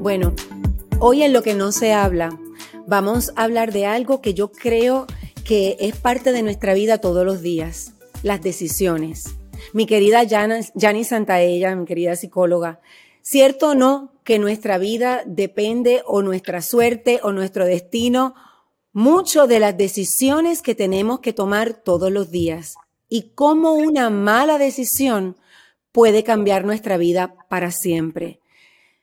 Bueno, hoy en lo que no se habla, vamos a hablar de algo que yo creo que es parte de nuestra vida todos los días, las decisiones. Mi querida Jani Santaella, mi querida psicóloga, ¿cierto o no que nuestra vida depende o nuestra suerte o nuestro destino mucho de las decisiones que tenemos que tomar todos los días? Y cómo una mala decisión puede cambiar nuestra vida para siempre.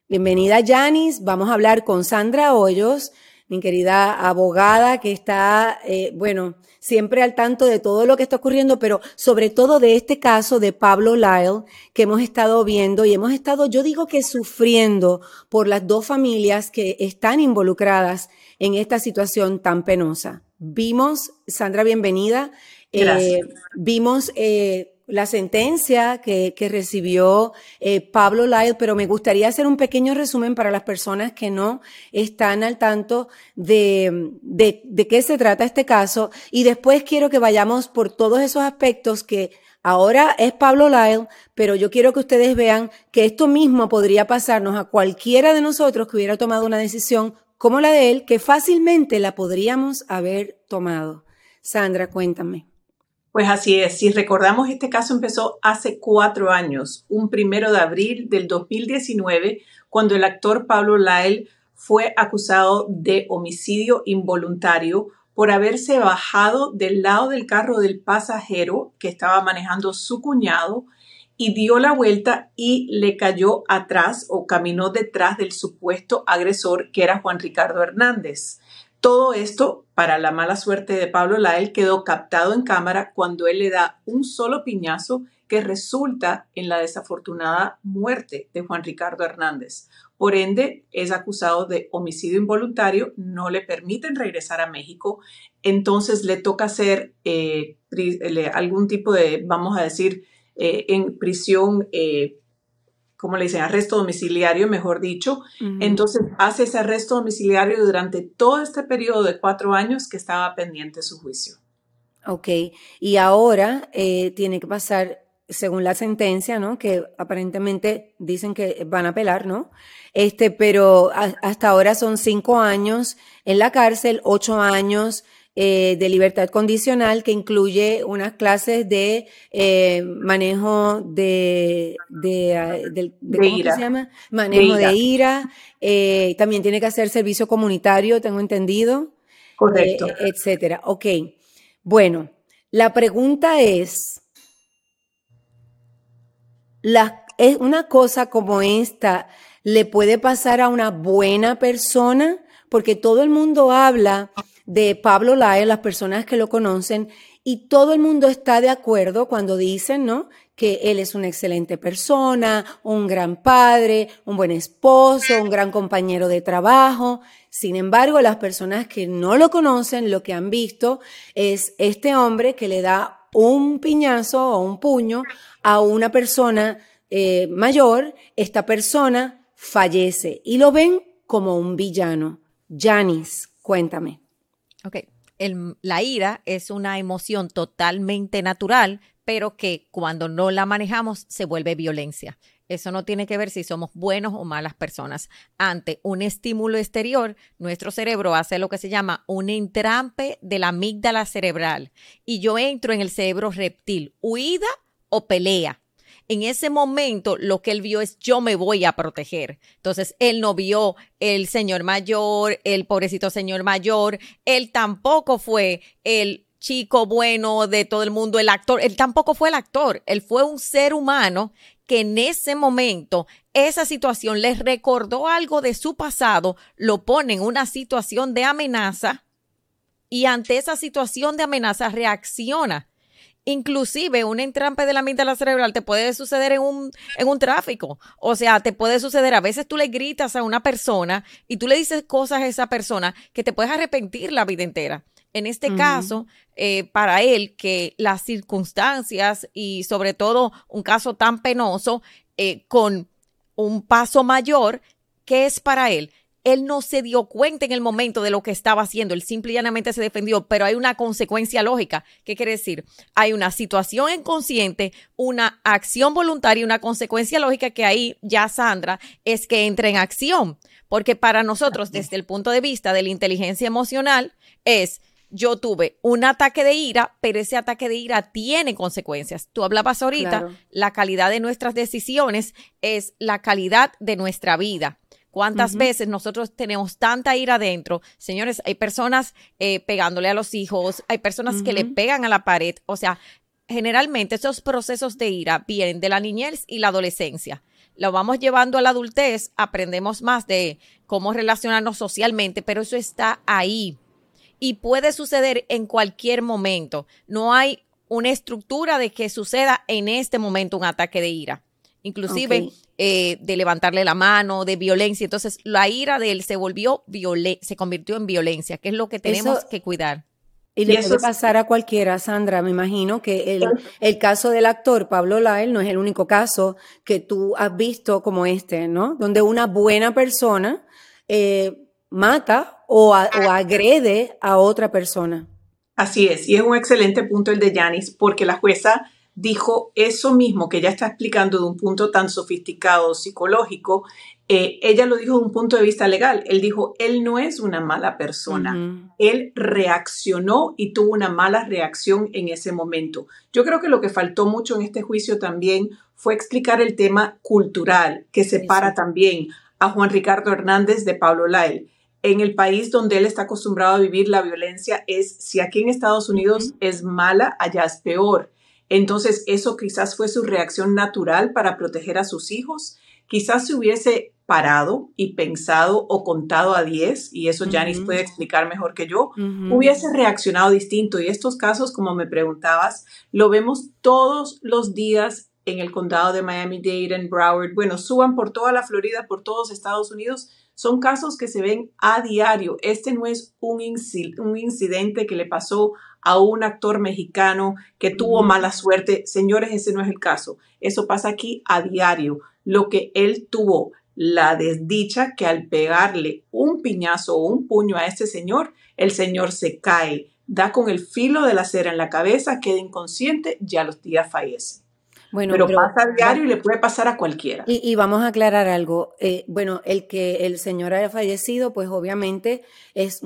Bienvenida, Janis. Vamos a hablar con Sandra Hoyos, mi querida abogada que está, eh, bueno, siempre al tanto de todo lo que está ocurriendo, pero sobre todo de este caso de Pablo Lyle que hemos estado viendo y hemos estado, yo digo que sufriendo por las dos familias que están involucradas en esta situación tan penosa. Vimos, Sandra, bienvenida. Eh, vimos eh, la sentencia que, que recibió eh, Pablo Lyle, pero me gustaría hacer un pequeño resumen para las personas que no están al tanto de, de, de qué se trata este caso y después quiero que vayamos por todos esos aspectos que ahora es Pablo Lyle, pero yo quiero que ustedes vean que esto mismo podría pasarnos a cualquiera de nosotros que hubiera tomado una decisión como la de él, que fácilmente la podríamos haber tomado. Sandra, cuéntame. Pues así es, si recordamos, este caso empezó hace cuatro años, un primero de abril del 2019, cuando el actor Pablo Lyle fue acusado de homicidio involuntario por haberse bajado del lado del carro del pasajero que estaba manejando su cuñado y dio la vuelta y le cayó atrás o caminó detrás del supuesto agresor que era Juan Ricardo Hernández. Todo esto, para la mala suerte de Pablo Lael, quedó captado en cámara cuando él le da un solo piñazo que resulta en la desafortunada muerte de Juan Ricardo Hernández. Por ende, es acusado de homicidio involuntario, no le permiten regresar a México, entonces le toca hacer eh, algún tipo de, vamos a decir, eh, en prisión eh, como le dicen, arresto domiciliario, mejor dicho. Entonces hace ese arresto domiciliario durante todo este periodo de cuatro años que estaba pendiente su juicio. Ok, y ahora eh, tiene que pasar, según la sentencia, ¿no? Que aparentemente dicen que van a apelar, ¿no? Este, pero hasta ahora son cinco años en la cárcel, ocho años eh, de libertad condicional que incluye unas clases de eh, manejo de, de, ah, ¿cómo se llama? Manejo de ira. Eh, también tiene que hacer servicio comunitario, tengo entendido. Correcto. etcétera. Ok. Bueno, la pregunta es, la, es una cosa como esta le puede pasar a una buena persona, porque todo el mundo habla de Pablo Lyle, las personas que lo conocen, y todo el mundo está de acuerdo cuando dicen, ¿no? Que él es una excelente persona, un gran padre, un buen esposo, un gran compañero de trabajo. Sin embargo, las personas que no lo conocen, lo que han visto es este hombre que le da un piñazo o un puño a una persona eh, mayor. Esta persona fallece y lo ven como un villano. Janis, cuéntame. Ok, la ira es una emoción totalmente natural, pero que cuando no la manejamos se vuelve violencia. Eso no tiene que ver si somos buenos o malas personas. Ante un estímulo exterior, nuestro cerebro hace lo que se llama un entrampe de la amígdala cerebral y yo entro en el cerebro reptil, huida o pelea en ese momento lo que él vio es yo me voy a proteger. Entonces, él no vio el señor mayor, el pobrecito señor mayor, él tampoco fue el chico bueno de todo el mundo, el actor, él tampoco fue el actor, él fue un ser humano que en ese momento esa situación les recordó algo de su pasado, lo pone en una situación de amenaza y ante esa situación de amenaza reacciona Inclusive un entrampe de la amígdala cerebral te puede suceder en un, en un tráfico. O sea, te puede suceder, a veces tú le gritas a una persona y tú le dices cosas a esa persona que te puedes arrepentir la vida entera. En este caso, eh, para él, que las circunstancias y sobre todo un caso tan penoso, eh, con un paso mayor, ¿qué es para él? Él no se dio cuenta en el momento de lo que estaba haciendo, él simple y llanamente se defendió, pero hay una consecuencia lógica. ¿Qué quiere decir? Hay una situación inconsciente, una acción voluntaria y una consecuencia lógica que ahí ya Sandra es que entra en acción, porque para nosotros desde el punto de vista de la inteligencia emocional es yo tuve un ataque de ira, pero ese ataque de ira tiene consecuencias. Tú hablabas ahorita, la calidad de nuestras decisiones es la calidad de nuestra vida. ¿Cuántas veces nosotros tenemos tanta ira adentro? Señores, hay personas eh, pegándole a los hijos, hay personas que le pegan a la pared. O sea, generalmente esos procesos de ira vienen de la niñez y la adolescencia. Lo vamos llevando a la adultez, aprendemos más de cómo relacionarnos socialmente, pero eso está ahí y puede suceder en cualquier momento. No hay una estructura de que suceda en este momento un ataque de ira. Inclusive eh, de levantarle la mano, de violencia. Entonces, la ira de él se volvió se convirtió en violencia, que es lo que tenemos que cuidar. Y le puede pasar a cualquiera, Sandra. Me imagino que el, el, caso del actor Pablo Lyle no es el único caso que tú has visto como este, ¿no? Donde una buena persona eh, mata o, agrede a otra persona. Así es, y es un excelente punto el de Yanis, porque la jueza dijo eso mismo que ella está explicando de un punto tan sofisticado psicológico, eh, ella lo dijo de un punto de vista legal. Él dijo, él no es una mala persona. Él reaccionó y tuvo una mala reacción en ese momento. Yo creo que lo que faltó mucho en este juicio también fue explicar el tema cultural que separa también a Juan Ricardo Hernández de Pablo Lyle en el país donde él está acostumbrado a vivir la violencia es, si aquí en Estados Unidos es mala, allá es peor. Entonces, eso quizás fue su reacción natural para proteger a sus hijos. Quizás se hubiese parado y pensado o contado a 10, y eso Janice puede explicar mejor que yo, hubiese reaccionado distinto. Y estos casos, como me preguntabas, lo vemos todos los días en el condado de Miami-Dade, en Broward. Bueno, suban por toda la Florida, por todos Estados Unidos son casos que se ven a diario. Este no es un, un incidente que le pasó a un actor mexicano que tuvo mala suerte. Señores, ese no es el caso. Eso pasa aquí a diario. Lo que él tuvo, la desdicha que al pegarle un piñazo o un puño a este señor, el señor se cae, da con el filo de la cera en la cabeza, queda inconsciente y a los días fallece. Bueno, pero, pasa a diario y le puede pasar a cualquiera. Y, vamos a aclarar algo. Eh, bueno, el que el señor haya fallecido, pues obviamente es,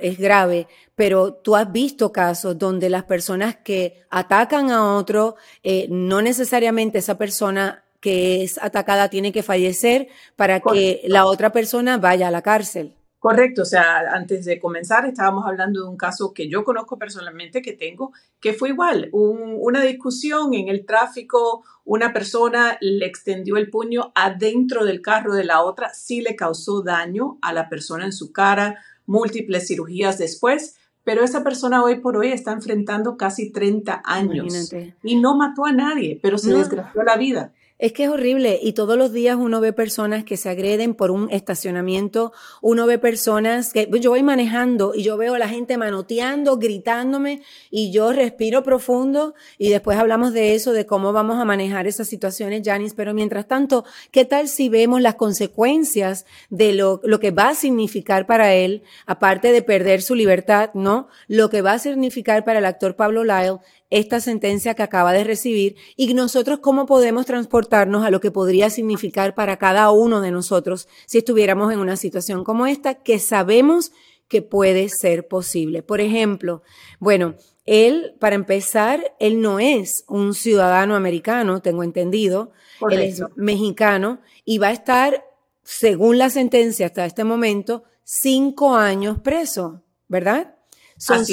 es grave, pero tú has visto casos donde las personas que atacan a otro, eh, no necesariamente esa persona que es atacada tiene que fallecer para que la otra persona vaya a la cárcel. Correcto, o sea, antes de comenzar estábamos hablando de un caso que yo conozco personalmente, que tengo, que fue igual, una discusión en el tráfico, una persona le extendió el puño adentro del carro de la otra, sí le causó daño a la persona en su cara, múltiples cirugías después, pero esa persona hoy por hoy está enfrentando casi 30 años y no mató a nadie, pero se desgració la vida. Es que es horrible y todos los días uno ve personas que se agreden por un estacionamiento, uno ve personas que yo voy manejando y yo veo a la gente manoteando, gritándome y yo respiro profundo y después hablamos de eso, de cómo vamos a manejar esas situaciones, Janice, pero mientras tanto, ¿qué tal si vemos las consecuencias de lo, lo que va a significar para él, aparte de perder su libertad, ¿no? Lo que va a significar para el actor Pablo Lyle esta sentencia que acaba de recibir y nosotros cómo podemos transportarnos a lo que podría significar para cada uno de nosotros si estuviéramos en una situación como esta que sabemos que puede ser posible. Por ejemplo, bueno, él, para empezar, él no es un ciudadano americano, tengo entendido, él es mexicano y va a estar, según la sentencia hasta este momento, cinco años preso, ¿verdad? Son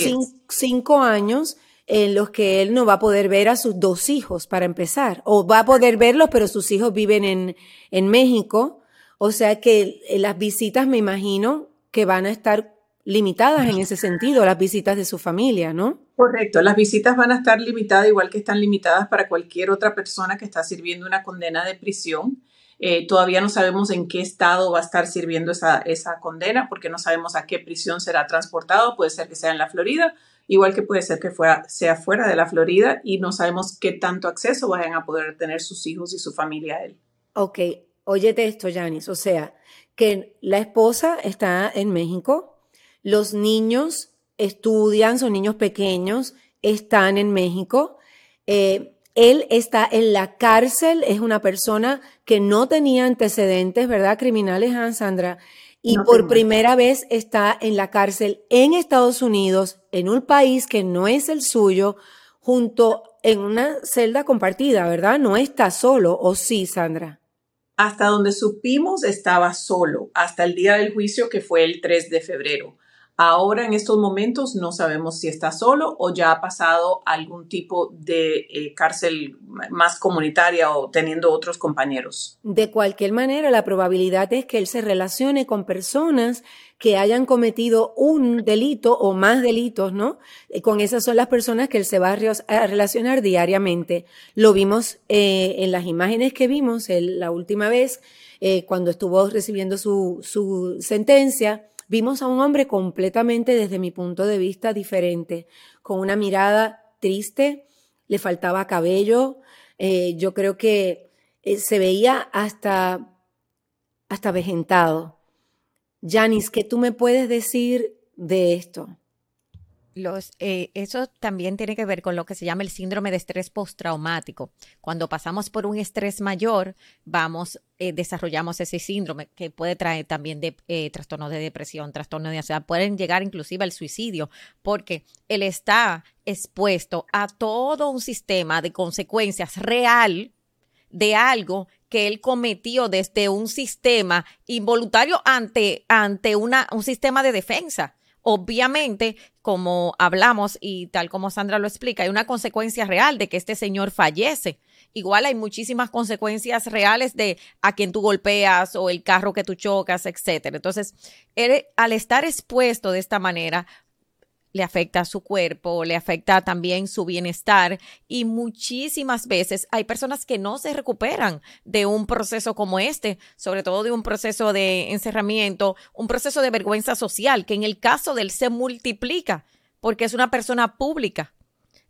cinco años en los que él no va a poder ver a sus dos hijos para empezar, o va a poder verlos, pero sus hijos viven en, en México, o sea que las visitas me imagino que van a estar limitadas en ese sentido, las visitas de su familia, ¿no? Correcto, las visitas van a estar limitadas igual que están limitadas para cualquier otra persona que está sirviendo una condena de prisión. Eh, todavía no sabemos en qué estado va a estar sirviendo esa, esa condena porque no sabemos a qué prisión será transportado, puede ser que sea en la Florida, igual que puede ser que sea fuera de la Florida y no sabemos qué tanto acceso vayan a poder tener sus hijos y su familia a él. Ok, óyete esto, Janice, o sea, que la esposa está en México, los niños estudian, son niños pequeños, están en México. Eh, él está en la cárcel, es una persona que no tenía antecedentes, ¿verdad? Criminales, ¿ah, Sandra. Y por primera vez está en la cárcel en Estados Unidos, en un país que no es el suyo, junto en una celda compartida, ¿verdad? No está solo, ¿o sí, Sandra? Hasta donde supimos estaba solo, hasta el día del juicio que fue el 3 de febrero. Ahora en estos momentos no sabemos si está solo o ya ha pasado algún tipo de eh, cárcel más comunitaria o teniendo otros compañeros. De cualquier manera, la probabilidad es que él se relacione con personas que hayan cometido un delito o más delitos, ¿no? Eh, con esas son las personas que él se va a relacionar diariamente. Lo vimos eh, en las imágenes que vimos la última vez, cuando estuvo recibiendo su, su sentencia Vimos a un hombre completamente desde mi punto de vista diferente, con una mirada triste, le faltaba cabello, eh, yo creo que eh, se veía hasta, hasta vejentado. Janis, ¿qué tú me puedes decir de esto? Los, eh, eso también tiene que ver con lo que se llama el síndrome de estrés postraumático. Cuando pasamos por un estrés mayor, vamos, eh, desarrollamos ese síndrome que puede traer también de, eh, trastornos de depresión, trastornos de ansiedad, pueden llegar inclusive al suicidio, porque él está expuesto a todo un sistema de consecuencias real de algo que él cometió desde un sistema involuntario ante, ante una, un sistema de defensa. Obviamente, como hablamos y tal como Sandra lo explica, hay una consecuencia real de que este señor fallece. Igual hay muchísimas consecuencias reales de a quien tú golpeas o el carro que tú chocas, etcétera. Entonces, al estar expuesto de esta manera, le afecta a su cuerpo, le afecta también su bienestar y muchísimas veces hay personas que no se recuperan de un proceso como este, sobre todo de un proceso de encerramiento, un proceso de vergüenza social, que en el caso de él se multiplica porque es una persona pública.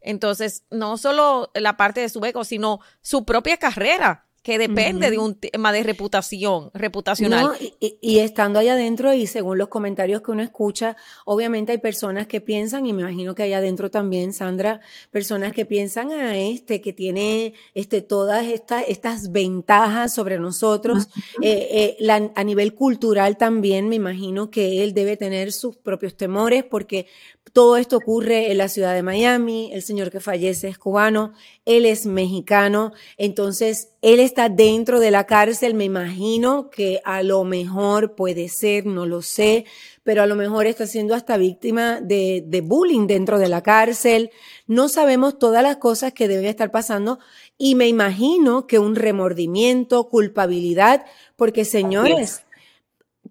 Entonces, no solo la parte de su ego, sino su propia carrera que depende de un tema de reputación, reputacional. y, estando allá adentro y según los comentarios que uno escucha, obviamente hay personas que piensan, y me imagino que allá adentro también, Sandra, personas que piensan a este, que tiene este, todas estas, estas ventajas sobre nosotros. Eh, eh, a nivel cultural también me imagino que él debe tener sus propios temores porque todo esto ocurre en la ciudad de Miami, el señor que fallece es cubano, él es mexicano, entonces él está dentro de la cárcel, me imagino que a lo mejor puede ser, no lo sé, pero a lo mejor está siendo hasta víctima de, de bullying dentro de la cárcel. No sabemos todas las cosas que deben estar pasando y me imagino que un remordimiento, culpabilidad, porque señores,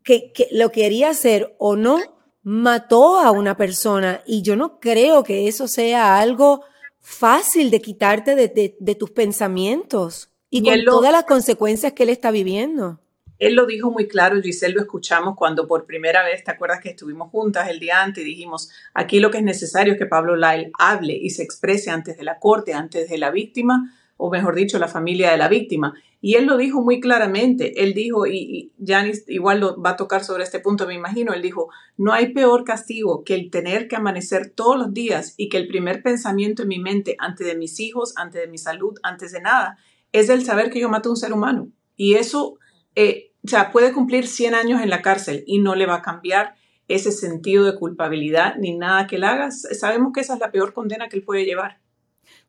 que, que lo quería hacer o no, mató a una persona y yo no creo que eso sea algo fácil de quitarte de, tus pensamientos y, con todas las consecuencias que él está viviendo. Él lo dijo muy claro, Giselle, lo escuchamos cuando por primera vez, ¿te acuerdas que estuvimos juntas el día antes y dijimos, aquí lo que es necesario es que Pablo Lyle hable y se exprese antes de la corte, antes de la víctima, o mejor dicho, la familia de la víctima. Y él lo dijo muy claramente. Él dijo, y, Janis igual lo va a tocar sobre este punto, me imagino, él dijo, no hay peor castigo que el tener que amanecer todos los días y que el primer pensamiento en mi mente, antes de mis hijos, antes de mi salud, antes de nada, es el saber que yo mato a un ser humano. Y eso, eh, o sea, puede cumplir 100 años en la cárcel y no le va a cambiar ese sentido de culpabilidad ni nada que él haga. Sabemos que esa es la peor condena que él puede llevar.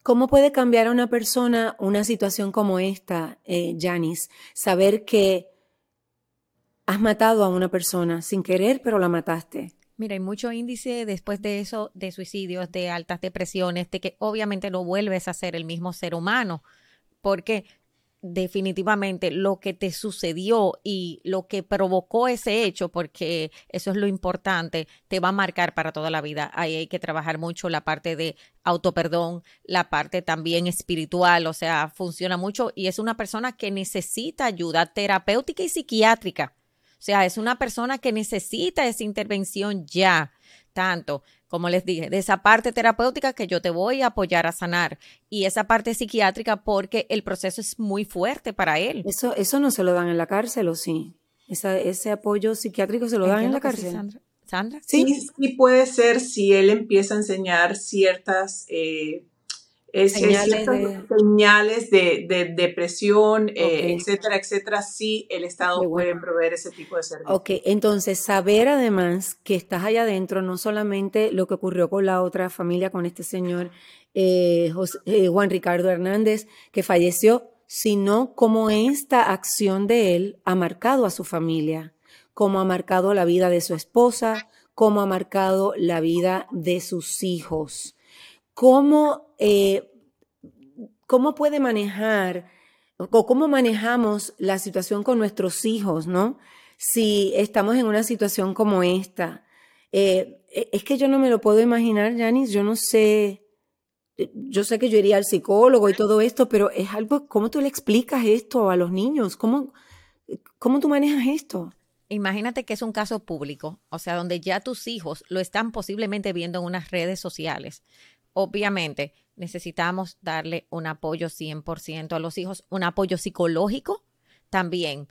¿Cómo puede cambiar a una persona una situación como esta, eh, Janice? Saber que has matado a una persona sin querer, pero la mataste. Mira, hay mucho índice después de eso de suicidios, de altas depresiones, de que obviamente no vuelves a ser el mismo ser humano, porque definitivamente lo que te sucedió y lo que provocó ese hecho, porque eso es lo importante, te va a marcar para toda la vida. Ahí hay que trabajar mucho la parte de autoperdón, la parte también espiritual, o sea, funciona mucho y es una persona que necesita ayuda terapéutica y psiquiátrica. O sea, es una persona que necesita esa intervención ya, tanto como les dije, de esa parte terapéutica que yo te voy a apoyar a sanar y esa parte psiquiátrica porque el proceso es muy fuerte para él. Eso, eso no se lo dan en la cárcel o sí. ese apoyo psiquiátrico se lo dan en la cárcel. Sandra. Sí, sí puede ser si él empieza a enseñar ciertas eh, señales, de... depresión, eh, etcétera, etcétera, sí el Estado puede proveer ese tipo de servicios. Ok, entonces saber además que estás allá adentro, no solamente lo que ocurrió con la otra familia, con este señor eh, eh, Juan Ricardo Hernández, que falleció, sino cómo esta acción de él ha marcado a su familia, cómo ha marcado la vida de su esposa, cómo ha marcado la vida de sus hijos cómo, eh, cómo puede manejar o cómo manejamos la situación con nuestros hijos, ¿no? Si estamos en una situación como esta. Eh, e, es que yo no me lo puedo imaginar, Janice, yo no sé, yo sé que yo iría al psicólogo y todo esto, pero es algo, ¿cómo tú le explicas esto a los niños? ¿Cómo, cómo tú manejas esto? Imagínate que es un caso público, o sea, donde ya tus hijos lo están posiblemente viendo en unas redes sociales obviamente necesitamos darle un apoyo 100% a los hijos, un apoyo psicológico también,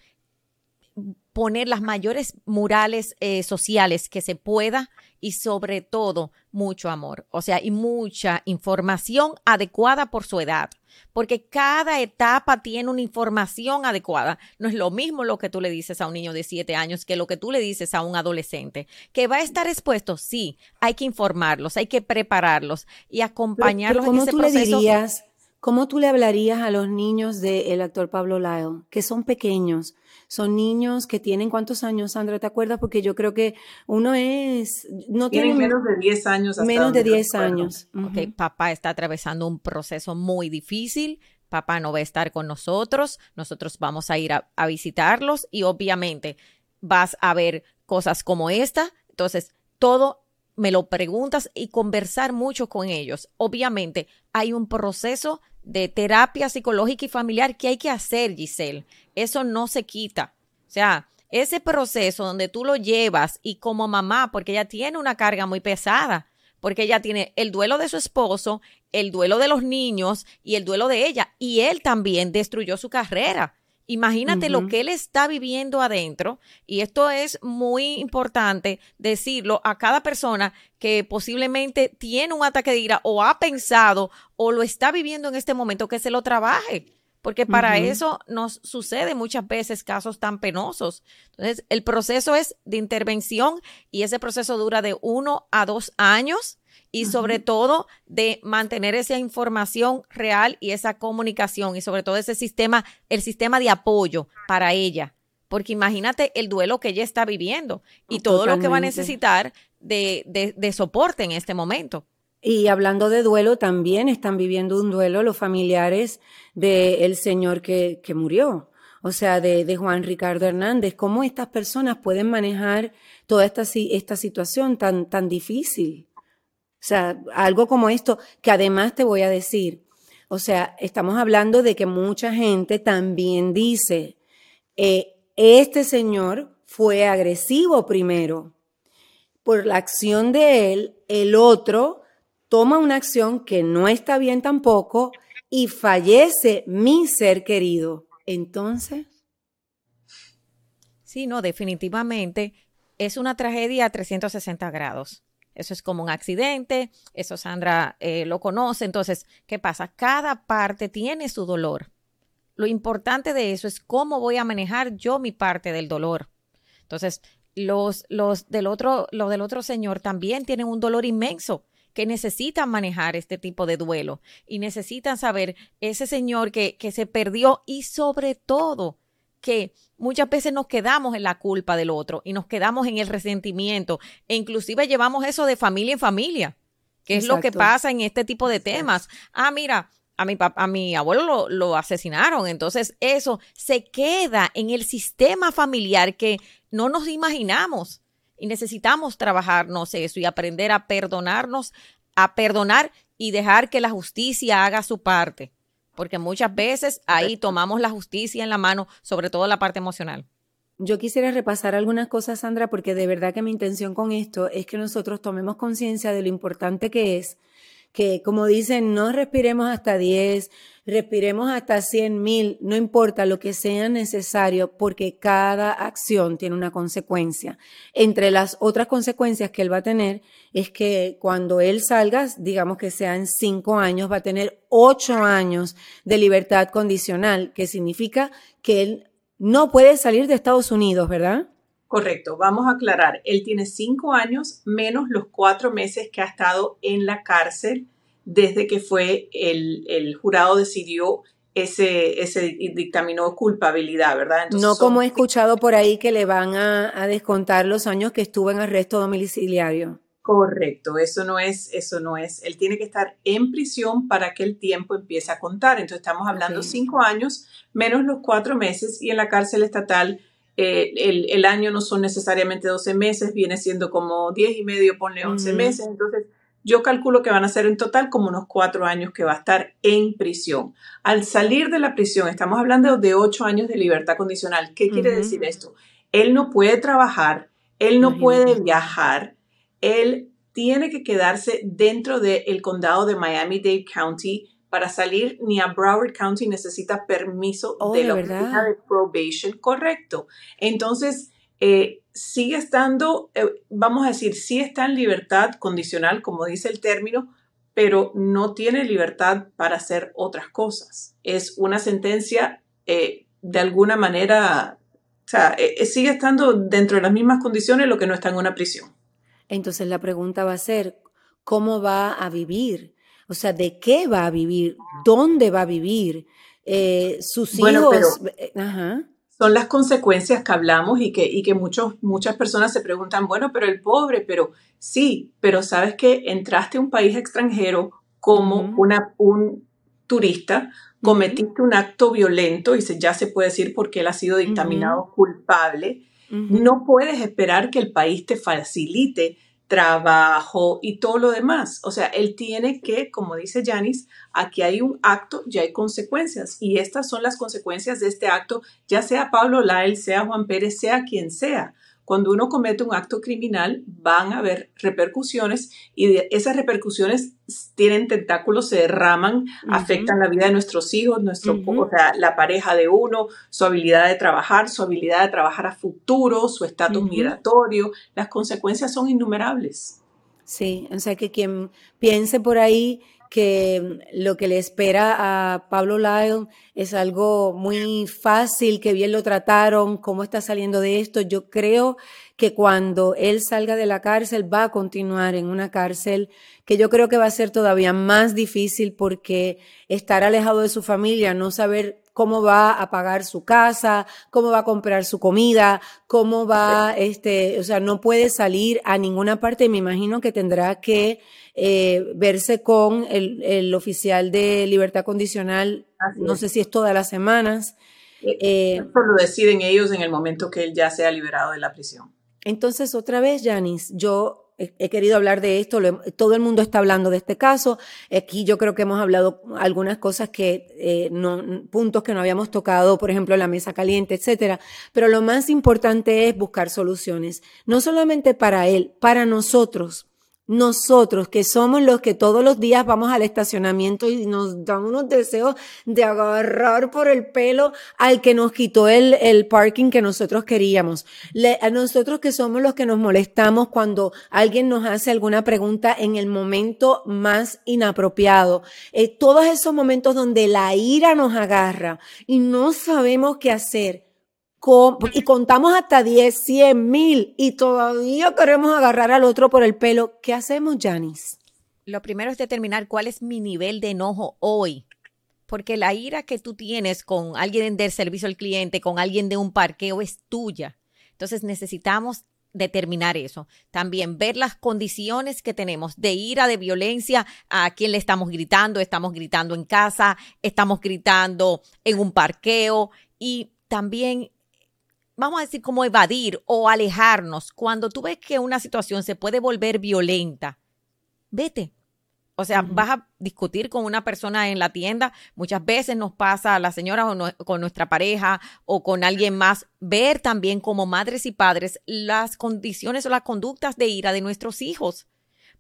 poner las mayores murales eh, sociales que se pueda y sobre todo mucho amor, o sea, y mucha información adecuada por su edad, porque cada etapa tiene una información adecuada. No es lo mismo lo que tú le dices a un niño de siete años que lo que tú le dices a un adolescente, que va a estar expuesto, sí, hay que informarlos, hay que prepararlos y acompañarlos en ese tú proceso. Le dirías, ¿Cómo tú le hablarías a los niños del actor Pablo Lyle, que son pequeños? Son niños que tienen cuántos años, Sandra, ¿te acuerdas? Porque yo creo que uno es... No tiene menos de 10 años. menos de 10 años. Ok, papá está atravesando un proceso muy difícil, papá no va a estar con nosotros, nosotros vamos a ir a, a visitarlos y obviamente vas a ver cosas como esta. Entonces, todo me lo preguntas y conversar mucho con ellos. Obviamente hay un proceso de terapia psicológica y familiar que hay que hacer, Giselle. Eso no se quita. O sea, ese proceso donde tú lo llevas y como mamá, porque ella tiene una carga muy pesada, porque ella tiene el duelo de su esposo, el duelo de los niños y el duelo de ella, y él también destruyó su carrera. Imagínate lo que él está viviendo adentro y esto es muy importante decirlo a cada persona que posiblemente tiene un ataque de ira o ha pensado o lo está viviendo en este momento que se lo trabaje, porque para eso nos sucede muchas veces casos tan penosos. Entonces, el proceso es de intervención y ese proceso dura de uno a dos años y sobre todo de mantener esa información real y esa comunicación y sobre todo ese sistema, el sistema de apoyo para ella. Porque imagínate el duelo que ella está viviendo y todo lo que va a necesitar de, de, soporte en este momento. Y hablando de duelo, también están viviendo un duelo los familiares del señor que, que, murió, o sea, de, de, Juan Ricardo Hernández. ¿Cómo estas personas pueden manejar toda esta, esta situación tan, tan difícil? O sea, algo como esto, que además te voy a decir, o sea, estamos hablando de que mucha gente también dice, eh, este señor fue agresivo primero. Por la acción de él, el otro toma una acción que no está bien tampoco y fallece mi ser querido. Entonces. Sí, no, definitivamente es una tragedia a 360 grados. Eso es como un accidente, eso Sandra eh, lo conoce. Entonces, ¿qué pasa? Cada parte tiene su dolor. Lo importante de eso es cómo voy a manejar yo mi parte del dolor. Entonces, los, los del otro, los del otro señor también tienen un dolor inmenso que necesitan manejar este tipo de duelo y necesitan saber ese señor que, que se perdió y sobre todo que muchas veces nos quedamos en la culpa del otro y nos quedamos en el resentimiento e inclusive llevamos eso de familia en familia, que es lo que pasa en este tipo de temas. Ah, mira, a mi, a mi abuelo lo, lo, asesinaron. Entonces, eso se queda en el sistema familiar que no nos imaginamos. Y necesitamos trabajarnos eso y aprender a perdonarnos, a perdonar y dejar que la justicia haga su parte porque muchas veces ahí tomamos la justicia en la mano, sobre todo la parte emocional. Yo quisiera repasar algunas cosas, Sandra, porque de verdad que mi intención con esto es que nosotros tomemos conciencia de lo importante que es que como dicen, no respiremos hasta 10, respiremos hasta 100 mil, no importa lo que sea necesario, porque cada acción tiene una consecuencia. Entre las otras consecuencias que él va a tener es que cuando él salga, digamos que sean cinco años, va a tener ocho años de libertad condicional, que significa que él no puede salir de Estados Unidos, ¿verdad? Correcto, vamos a aclarar. Él tiene cinco años menos los cuatro meses que ha estado en la cárcel desde que fue el, el jurado decidió ese, ese dictaminó culpabilidad, ¿verdad? no como he escuchado por ahí que le van a, a, descontar los años que estuvo en arresto domiciliario. Correcto, eso no es, eso no es. Él tiene que estar en prisión para que el tiempo empiece a contar. Entonces estamos hablando cinco años menos los cuatro meses y en la cárcel estatal eh, el, el, año no son necesariamente 12 meses, viene siendo como 10 y medio, ponle 11 meses. Entonces yo calculo que van a ser en total como unos cuatro años que va a estar en prisión. Al salir de la prisión, estamos hablando de ocho años de libertad condicional. ¿Qué quiere decir esto? Él no puede trabajar, él no puede viajar, él tiene que quedarse dentro del condado de Miami-Dade County. Para salir ni a Broward County necesita permiso oh, de la oficina de probation, correcto. Entonces, eh, sigue estando, eh, vamos a decir, sí está en libertad condicional, como dice el término, pero no tiene libertad para hacer otras cosas. Es una sentencia eh, de alguna manera, o sea, sigue estando dentro de las mismas condiciones lo que no está en una prisión. Entonces la pregunta va a ser, ¿cómo va a vivir? O sea, ¿de qué va a vivir? ¿Dónde va a vivir? sus hijos. Ajá son las consecuencias que hablamos y que, y que muchos, muchas personas se preguntan, bueno, pero el pobre, pero sí, pero sabes que entraste a un país extranjero como una, un turista, cometiste un acto violento y se, ya se puede decir porque él ha sido dictaminado culpable, no puedes esperar que el país te facilite trabajo y todo lo demás. O sea, él tiene que, como dice Janis, aquí hay un acto y hay consecuencias. Y estas son las consecuencias de este acto, ya sea Pablo Lyle, sea Juan Pérez, sea quien sea. Cuando uno comete un acto criminal, van a haber repercusiones y esas repercusiones tienen tentáculos, se derraman, afectan la vida de nuestros hijos, nuestro, o sea, la pareja de uno, su habilidad de trabajar, su habilidad de trabajar a futuro, su estatus migratorio. Las consecuencias son innumerables. Sí, o sea que quien piense por ahí que lo que le espera a Pablo Lyle es algo muy fácil, que bien lo trataron, cómo está saliendo de esto. Yo creo que cuando él salga de la cárcel va a continuar en una cárcel que yo creo que va a ser todavía más difícil porque estar alejado de su familia, no saber cómo va a pagar su casa, cómo va a comprar su comida, cómo va, este, o sea, no puede salir a ninguna parte. Me imagino que tendrá que eh, verse con el, el, oficial de libertad condicional, no sé si es todas las semanas. Eh, eh, lo deciden ellos en el momento que él ya sea liberado de la prisión. Entonces, otra vez, Janice, yo he, querido hablar de esto, todo el mundo está hablando de este caso. Aquí yo creo que hemos hablado algunas cosas que, eh, no, puntos que no habíamos tocado, por ejemplo, la mesa caliente, etcétera. Pero lo más importante es buscar soluciones, no solamente para él, para nosotros nosotros, que somos los que todos los días vamos al estacionamiento y nos dan unos deseos de agarrar por el pelo al que nos quitó el, el parking que nosotros queríamos. a nosotros que somos los que nos molestamos cuando alguien nos hace alguna pregunta en el momento más inapropiado. Eh, todos esos momentos donde la ira nos agarra y no sabemos qué hacer y contamos hasta 10, 100 mil y todavía queremos agarrar al otro por el pelo, ¿qué hacemos, Janice? Lo primero es determinar cuál es mi nivel de enojo hoy. Porque la ira que tú tienes con alguien del servicio al cliente, con alguien de un parqueo, es tuya. Entonces necesitamos determinar eso. También ver las condiciones que tenemos de ira, de violencia, a quién le estamos gritando, estamos gritando en casa, estamos gritando en un parqueo y también vamos a decir, como evadir o alejarnos. Cuando tú ves que una situación se puede volver violenta, vete. O sea, vas a discutir con una persona en la tienda. Muchas veces nos pasa a la señora o con nuestra pareja o con alguien más. Ver también como madres y padres las condiciones o las conductas de ira de nuestros hijos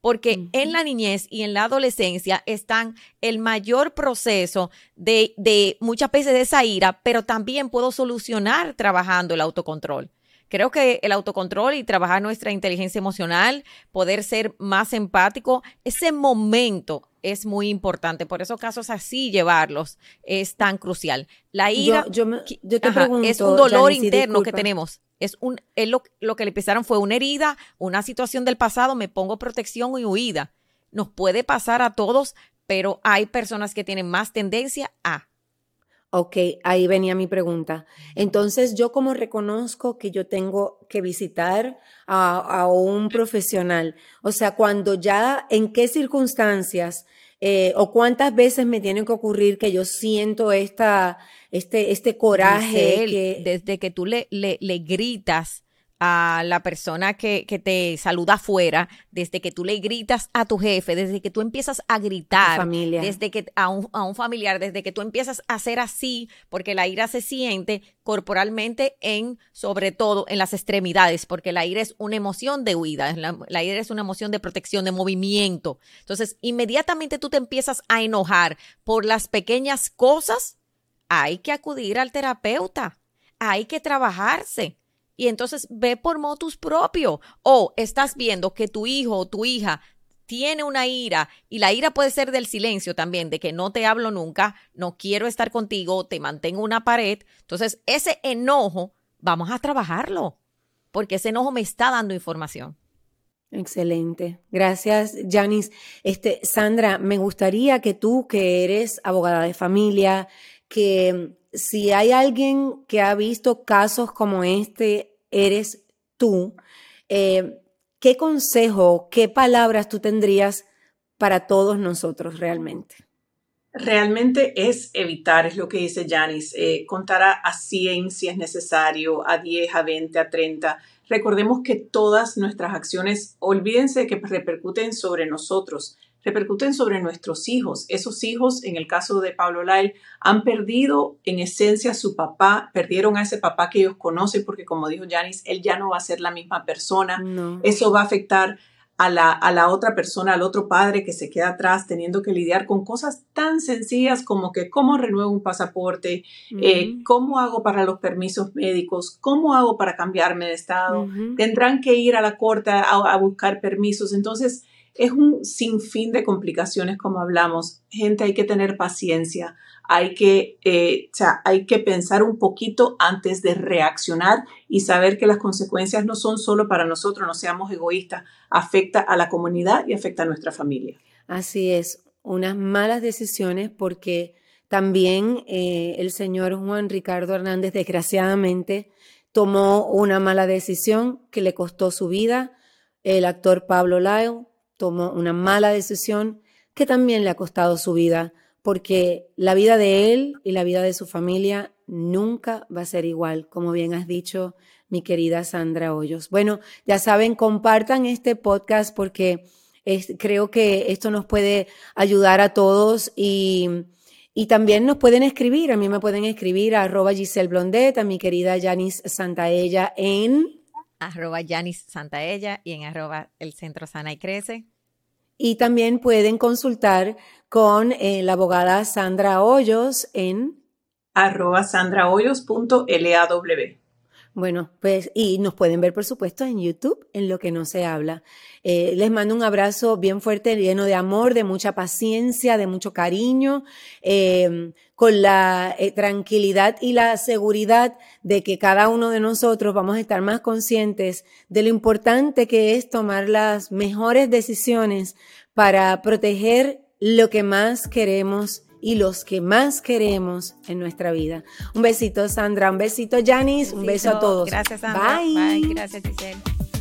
porque en la niñez y en la adolescencia están el mayor proceso de, de muchas veces de esa ira, pero también puedo solucionar trabajando el autocontrol. Creo que el autocontrol y trabajar nuestra inteligencia emocional, poder ser más empático, ese momento es muy importante. Por esos casos así llevarlos es tan crucial. La ira yo, te pregunto, es un dolor interno que tenemos. Es un, lo, lo que le empezaron fue una herida, una situación del pasado, me pongo protección y huida. Nos puede pasar a todos, pero hay personas que tienen más tendencia a. Ok, ahí venía mi pregunta. Entonces, yo como reconozco que yo tengo que visitar a, a un profesional, o sea, cuando ya, en qué circunstancias eh, o cuántas veces me tiene que ocurrir que yo siento esta, este, este coraje. que... Desde que tú le, le, le gritas a la persona que, que, te saluda afuera, desde que tú le gritas a tu jefe, desde que tú empiezas a gritar, familia. desde que a un, a un, familiar, desde que tú empiezas a hacer así, porque la ira se siente corporalmente en, sobre todo, en las extremidades, porque la ira es una emoción de huida, la, la ira es una emoción de protección, de movimiento. Entonces, inmediatamente tú te empiezas a enojar por las pequeñas cosas, hay que acudir al terapeuta, hay que trabajarse y entonces ve por motus propio. O estás viendo que tu hijo o tu hija tiene una ira y la ira puede ser del silencio también, de que no te hablo nunca, no quiero estar contigo, te mantengo una pared. Entonces, ese enojo, vamos a trabajarlo, porque ese enojo me está dando información. Excelente. Gracias, Janice. Este, Sandra, me gustaría que tú, que eres abogada de familia, que si hay alguien que ha visto casos como este, eres tú. Eh, ¿Qué consejo, qué palabras tú tendrías para todos nosotros realmente? Realmente es evitar, es lo que dice Janice, eh, contar a, a 100 si es necesario, a 10, a 20, a 30. Recordemos que todas nuestras acciones, olvídense que repercuten sobre nosotros repercuten sobre nuestros hijos. Esos hijos, en el caso de Pablo Lyle, han perdido en esencia a su papá, perdieron a ese papá que ellos conocen porque como dijo Janice, él ya no va a ser la misma persona. No. Eso va a afectar a la, a la, otra persona, al otro padre que se queda atrás teniendo que lidiar con cosas tan sencillas como que cómo renuevo un pasaporte, uh -huh. eh, cómo hago para los permisos médicos, cómo hago para cambiarme de estado. Uh -huh. Tendrán que ir a la corte a, a buscar permisos. Entonces, es un sinfín de complicaciones como hablamos. Gente, hay que tener paciencia, hay que, eh, o sea, hay que pensar un poquito antes de reaccionar y saber que las consecuencias no son solo para nosotros, no seamos egoístas, afecta a la comunidad y afecta a nuestra familia. Así es, unas malas decisiones porque también eh, el señor Juan Ricardo Hernández desgraciadamente tomó una mala decisión que le costó su vida. El actor Pablo Lyle tomó una mala decisión que también le ha costado su vida, porque la vida de él y la vida de su familia nunca va a ser igual, como bien has dicho, mi querida Sandra Hoyos. Bueno, ya saben, compartan este podcast porque es, creo que esto nos puede ayudar a todos y, y también nos pueden escribir, a mí me pueden escribir a arroba Giselle Blondet, a mi querida Janice Santaella en arroba Yanis Santaella y en arroba el Centro Sana y Crece. Y también pueden consultar con eh, la abogada Sandra Hoyos en arroba sandrahoyos.law. Bueno, pues y nos pueden ver, por supuesto, en YouTube, en lo que no se habla. Eh, les mando un abrazo bien fuerte, lleno de amor, de mucha paciencia, de mucho cariño, eh, con la eh, tranquilidad y la seguridad de que cada uno de nosotros vamos a estar más conscientes de lo importante que es tomar las mejores decisiones para proteger lo que más queremos y los que más queremos en nuestra vida. Un besito, Sandra. Un besito, Janice. Un, un beso a todos. Gracias, Sandra. Bye. Bye. Gracias, Giselle.